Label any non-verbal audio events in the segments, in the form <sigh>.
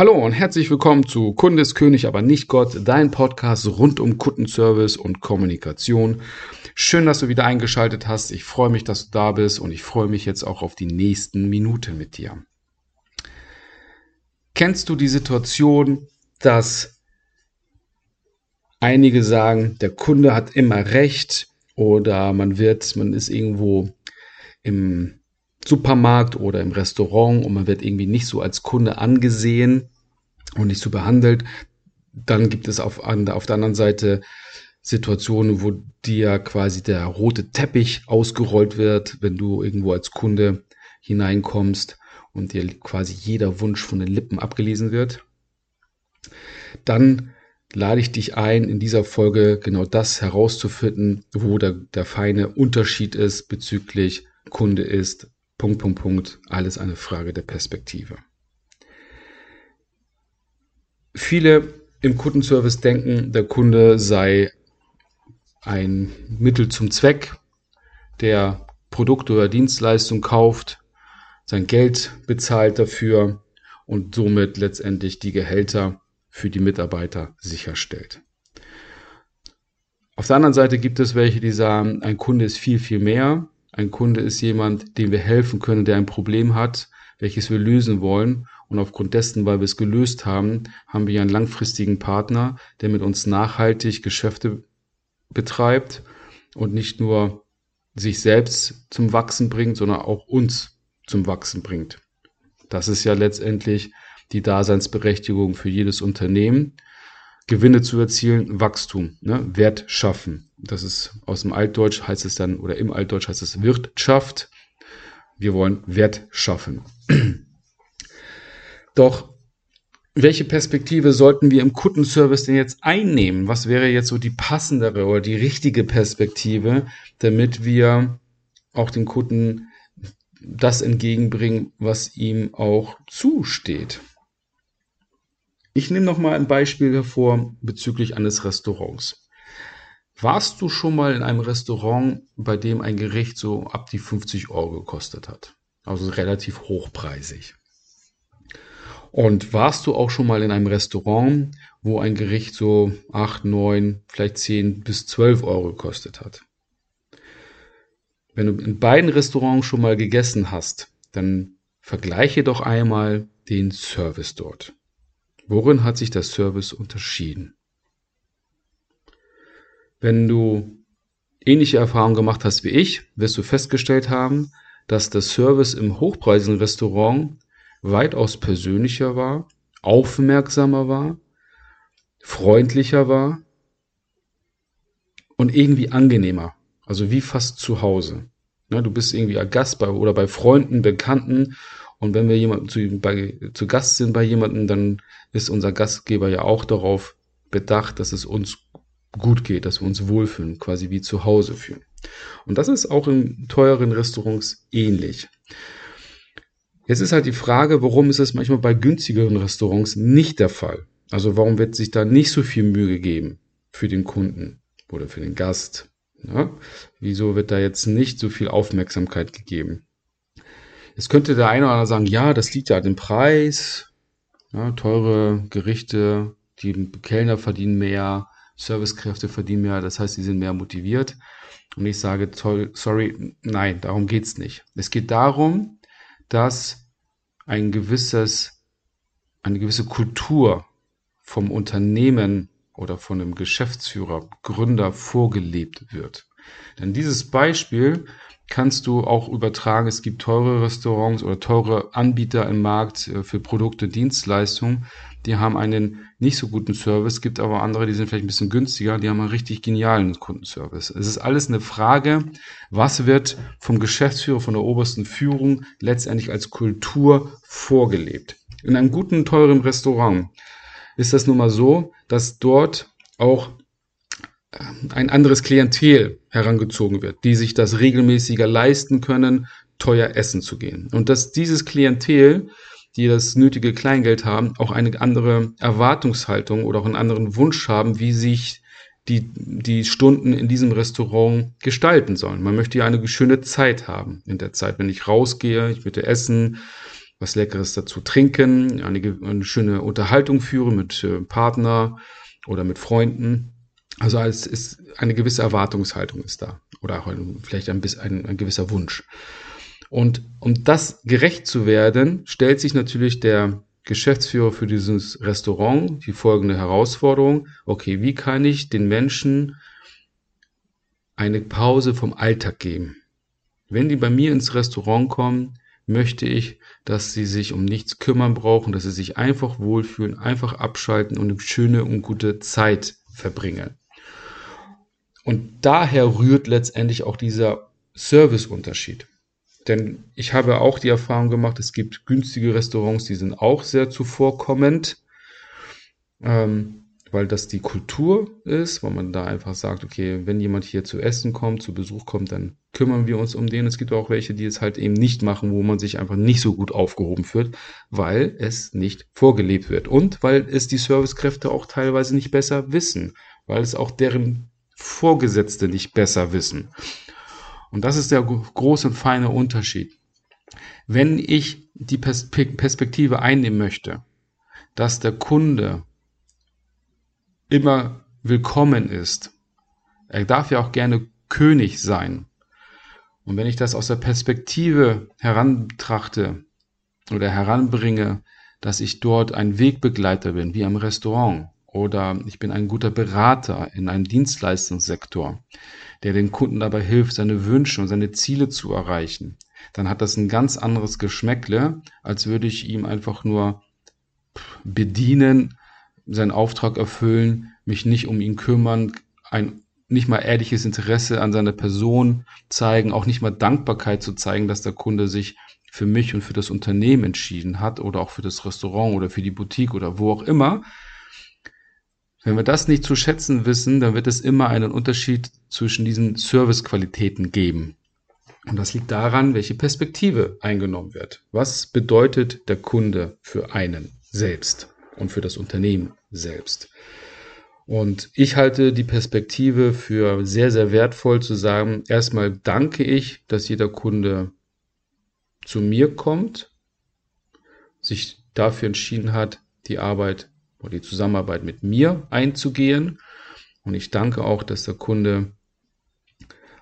Hallo und herzlich willkommen zu Kunde König, aber nicht Gott, dein Podcast rund um Kundenservice und Kommunikation. Schön, dass du wieder eingeschaltet hast. Ich freue mich, dass du da bist und ich freue mich jetzt auch auf die nächsten Minuten mit dir. Kennst du die Situation, dass einige sagen, der Kunde hat immer recht oder man wird, man ist irgendwo im Supermarkt oder im Restaurant und man wird irgendwie nicht so als Kunde angesehen und nicht so behandelt. Dann gibt es auf, auf der anderen Seite Situationen, wo dir quasi der rote Teppich ausgerollt wird, wenn du irgendwo als Kunde hineinkommst und dir quasi jeder Wunsch von den Lippen abgelesen wird. Dann lade ich dich ein, in dieser Folge genau das herauszufinden, wo der, der feine Unterschied ist bezüglich Kunde ist, Punkt, Punkt, Punkt, alles eine Frage der Perspektive. Viele im Kundenservice denken, der Kunde sei ein Mittel zum Zweck, der Produkte oder Dienstleistungen kauft, sein Geld bezahlt dafür und somit letztendlich die Gehälter für die Mitarbeiter sicherstellt. Auf der anderen Seite gibt es welche, die sagen, ein Kunde ist viel, viel mehr. Ein Kunde ist jemand, dem wir helfen können, der ein Problem hat, welches wir lösen wollen. Und aufgrund dessen, weil wir es gelöst haben, haben wir einen langfristigen Partner, der mit uns nachhaltig Geschäfte betreibt und nicht nur sich selbst zum Wachsen bringt, sondern auch uns zum Wachsen bringt. Das ist ja letztendlich die Daseinsberechtigung für jedes Unternehmen. Gewinne zu erzielen, Wachstum, ne? Wert schaffen. Das ist aus dem Altdeutsch heißt es dann, oder im Altdeutsch heißt es Wirtschaft. Wir wollen Wert schaffen. <clears throat> Doch welche Perspektive sollten wir im Kundenservice denn jetzt einnehmen? Was wäre jetzt so die passendere oder die richtige Perspektive, damit wir auch dem Kunden das entgegenbringen, was ihm auch zusteht? Ich nehme noch mal ein Beispiel hervor bezüglich eines Restaurants. Warst du schon mal in einem Restaurant, bei dem ein Gericht so ab die 50 Euro gekostet hat? Also relativ hochpreisig. Und warst du auch schon mal in einem Restaurant, wo ein Gericht so 8, 9, vielleicht 10 bis 12 Euro gekostet hat? Wenn du in beiden Restaurants schon mal gegessen hast, dann vergleiche doch einmal den Service dort. Worin hat sich der Service unterschieden? Wenn du ähnliche Erfahrungen gemacht hast wie ich, wirst du festgestellt haben, dass der Service im hochpreisigen Restaurant weitaus persönlicher war, aufmerksamer war, freundlicher war und irgendwie angenehmer. Also wie fast zu Hause. Ja, du bist irgendwie Gast bei, oder bei Freunden, Bekannten und wenn wir jemanden zu, bei, zu Gast sind bei jemandem, dann ist unser Gastgeber ja auch darauf bedacht, dass es uns gut geht, dass wir uns wohlfühlen, quasi wie zu Hause fühlen. Und das ist auch in teuren Restaurants ähnlich. Jetzt ist halt die Frage, warum ist es manchmal bei günstigeren Restaurants nicht der Fall? Also warum wird sich da nicht so viel Mühe gegeben für den Kunden oder für den Gast? Ja? Wieso wird da jetzt nicht so viel Aufmerksamkeit gegeben? Jetzt könnte der eine oder andere sagen, ja, das liegt ja an dem Preis, ja, teure Gerichte, die Kellner verdienen mehr, Servicekräfte verdienen mehr, das heißt, sie sind mehr motiviert. Und ich sage, sorry, nein, darum geht's nicht. Es geht darum, dass ein gewisses, eine gewisse Kultur vom Unternehmen oder von einem Geschäftsführer, Gründer vorgelebt wird. Denn dieses Beispiel kannst du auch übertragen. Es gibt teure Restaurants oder teure Anbieter im Markt äh, für Produkte, Dienstleistungen, die haben einen nicht so guten Service, gibt aber andere, die sind vielleicht ein bisschen günstiger, die haben einen richtig genialen Kundenservice. Es ist alles eine Frage, was wird vom Geschäftsführer, von der obersten Führung letztendlich als Kultur vorgelebt. In einem guten, teuren Restaurant ist das nun mal so, dass dort auch ein anderes Klientel herangezogen wird, die sich das regelmäßiger leisten können, teuer essen zu gehen. Und dass dieses Klientel die das nötige Kleingeld haben, auch eine andere Erwartungshaltung oder auch einen anderen Wunsch haben, wie sich die, die Stunden in diesem Restaurant gestalten sollen. Man möchte ja eine schöne Zeit haben in der Zeit. Wenn ich rausgehe, ich möchte essen, was Leckeres dazu trinken, eine, eine schöne Unterhaltung führen mit äh, Partner oder mit Freunden. Also es ist eine gewisse Erwartungshaltung ist da oder vielleicht ein, ein, ein gewisser Wunsch. Und um das gerecht zu werden, stellt sich natürlich der Geschäftsführer für dieses Restaurant die folgende Herausforderung. Okay, wie kann ich den Menschen eine Pause vom Alltag geben? Wenn die bei mir ins Restaurant kommen, möchte ich, dass sie sich um nichts kümmern brauchen, dass sie sich einfach wohlfühlen, einfach abschalten und eine schöne und gute Zeit verbringen. Und daher rührt letztendlich auch dieser Serviceunterschied. Denn ich habe auch die Erfahrung gemacht, es gibt günstige Restaurants, die sind auch sehr zuvorkommend, ähm, weil das die Kultur ist, weil man da einfach sagt, okay, wenn jemand hier zu essen kommt, zu Besuch kommt, dann kümmern wir uns um den. Es gibt auch welche, die es halt eben nicht machen, wo man sich einfach nicht so gut aufgehoben fühlt, weil es nicht vorgelebt wird und weil es die Servicekräfte auch teilweise nicht besser wissen, weil es auch deren Vorgesetzte nicht besser wissen. Und das ist der große und feine Unterschied. Wenn ich die Perspektive einnehmen möchte, dass der Kunde immer willkommen ist, er darf ja auch gerne König sein. Und wenn ich das aus der Perspektive herantrachte oder heranbringe, dass ich dort ein Wegbegleiter bin, wie am Restaurant, oder ich bin ein guter Berater in einem Dienstleistungssektor, der den Kunden dabei hilft, seine Wünsche und seine Ziele zu erreichen, dann hat das ein ganz anderes Geschmäckle, als würde ich ihm einfach nur bedienen, seinen Auftrag erfüllen, mich nicht um ihn kümmern, ein nicht mal ehrliches Interesse an seiner Person zeigen, auch nicht mal Dankbarkeit zu zeigen, dass der Kunde sich für mich und für das Unternehmen entschieden hat oder auch für das Restaurant oder für die Boutique oder wo auch immer, wenn wir das nicht zu schätzen wissen, dann wird es immer einen Unterschied zwischen diesen Servicequalitäten geben. Und das liegt daran, welche Perspektive eingenommen wird. Was bedeutet der Kunde für einen selbst und für das Unternehmen selbst? Und ich halte die Perspektive für sehr, sehr wertvoll zu sagen, erstmal danke ich, dass jeder Kunde zu mir kommt, sich dafür entschieden hat, die Arbeit die Zusammenarbeit mit mir einzugehen. Und ich danke auch, dass der Kunde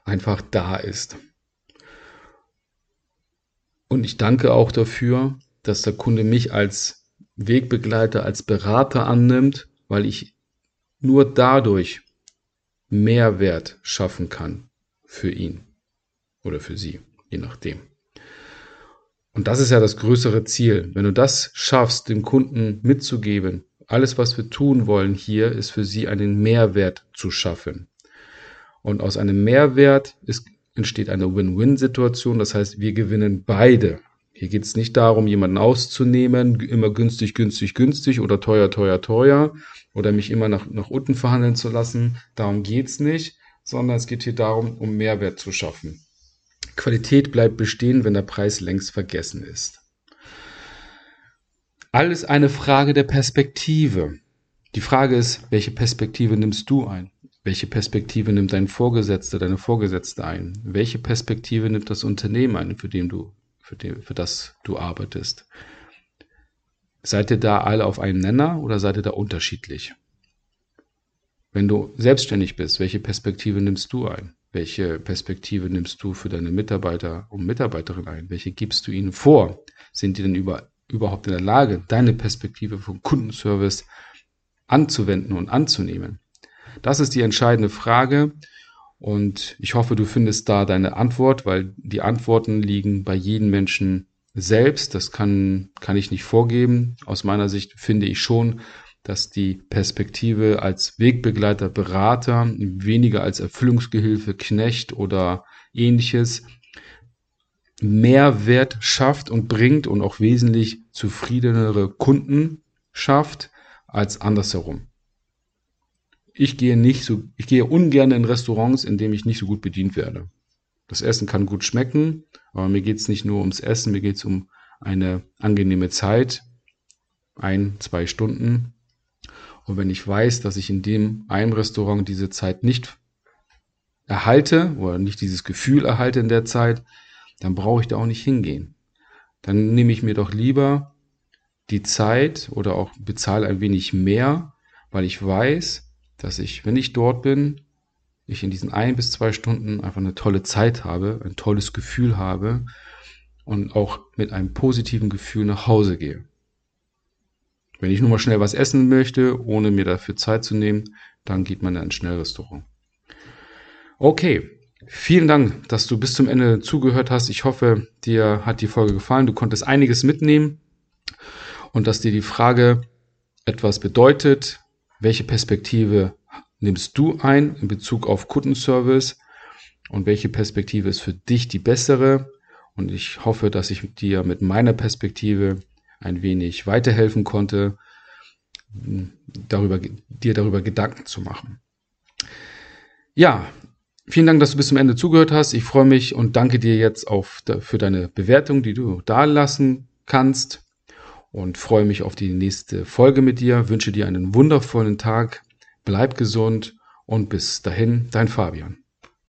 einfach da ist. Und ich danke auch dafür, dass der Kunde mich als Wegbegleiter, als Berater annimmt, weil ich nur dadurch Mehrwert schaffen kann für ihn oder für sie, je nachdem. Und das ist ja das größere Ziel. Wenn du das schaffst, dem Kunden mitzugeben, alles, was wir tun wollen hier, ist für sie einen Mehrwert zu schaffen. Und aus einem Mehrwert ist, entsteht eine Win-Win-Situation. Das heißt, wir gewinnen beide. Hier geht es nicht darum, jemanden auszunehmen, immer günstig, günstig, günstig oder teuer, teuer, teuer oder mich immer nach, nach unten verhandeln zu lassen. Darum geht's nicht, sondern es geht hier darum, um Mehrwert zu schaffen. Qualität bleibt bestehen, wenn der Preis längst vergessen ist. Alles eine Frage der Perspektive. Die Frage ist, welche Perspektive nimmst du ein? Welche Perspektive nimmt dein Vorgesetzter, deine Vorgesetzte ein? Welche Perspektive nimmt das Unternehmen ein, für, den du, für, den, für das du arbeitest? Seid ihr da alle auf einem Nenner oder seid ihr da unterschiedlich? Wenn du selbstständig bist, welche Perspektive nimmst du ein? Welche Perspektive nimmst du für deine Mitarbeiter und Mitarbeiterinnen ein? Welche gibst du ihnen vor? Sind die denn über überhaupt in der Lage, deine Perspektive vom Kundenservice anzuwenden und anzunehmen? Das ist die entscheidende Frage und ich hoffe, du findest da deine Antwort, weil die Antworten liegen bei jedem Menschen selbst. Das kann, kann ich nicht vorgeben. Aus meiner Sicht finde ich schon, dass die Perspektive als Wegbegleiter, Berater, weniger als Erfüllungsgehilfe, Knecht oder ähnliches Mehrwert schafft und bringt und auch wesentlich zufriedenere Kunden schafft als andersherum. Ich gehe nicht so, ich gehe ungern in Restaurants, in denen ich nicht so gut bedient werde. Das Essen kann gut schmecken, aber mir geht es nicht nur ums Essen, mir geht es um eine angenehme Zeit, ein, zwei Stunden. Und wenn ich weiß, dass ich in dem einen Restaurant diese Zeit nicht erhalte oder nicht dieses Gefühl erhalte in der Zeit, dann brauche ich da auch nicht hingehen. dann nehme ich mir doch lieber die Zeit oder auch bezahle ein wenig mehr, weil ich weiß, dass ich, wenn ich dort bin, ich in diesen ein bis zwei Stunden einfach eine tolle Zeit habe, ein tolles Gefühl habe und auch mit einem positiven Gefühl nach Hause gehe. Wenn ich nur mal schnell was essen möchte, ohne mir dafür Zeit zu nehmen, dann geht man in ein Schnellrestaurant. Okay, vielen Dank, dass du bis zum Ende zugehört hast. Ich hoffe, dir hat die Folge gefallen. Du konntest einiges mitnehmen und dass dir die Frage etwas bedeutet, welche Perspektive nimmst du ein in Bezug auf Kundenservice und welche Perspektive ist für dich die bessere. Und ich hoffe, dass ich dir mit meiner Perspektive ein wenig weiterhelfen konnte, darüber, dir darüber Gedanken zu machen. Ja, vielen Dank, dass du bis zum Ende zugehört hast. Ich freue mich und danke dir jetzt auf, für deine Bewertung, die du da lassen kannst und freue mich auf die nächste Folge mit dir. Wünsche dir einen wundervollen Tag, bleib gesund und bis dahin, dein Fabian.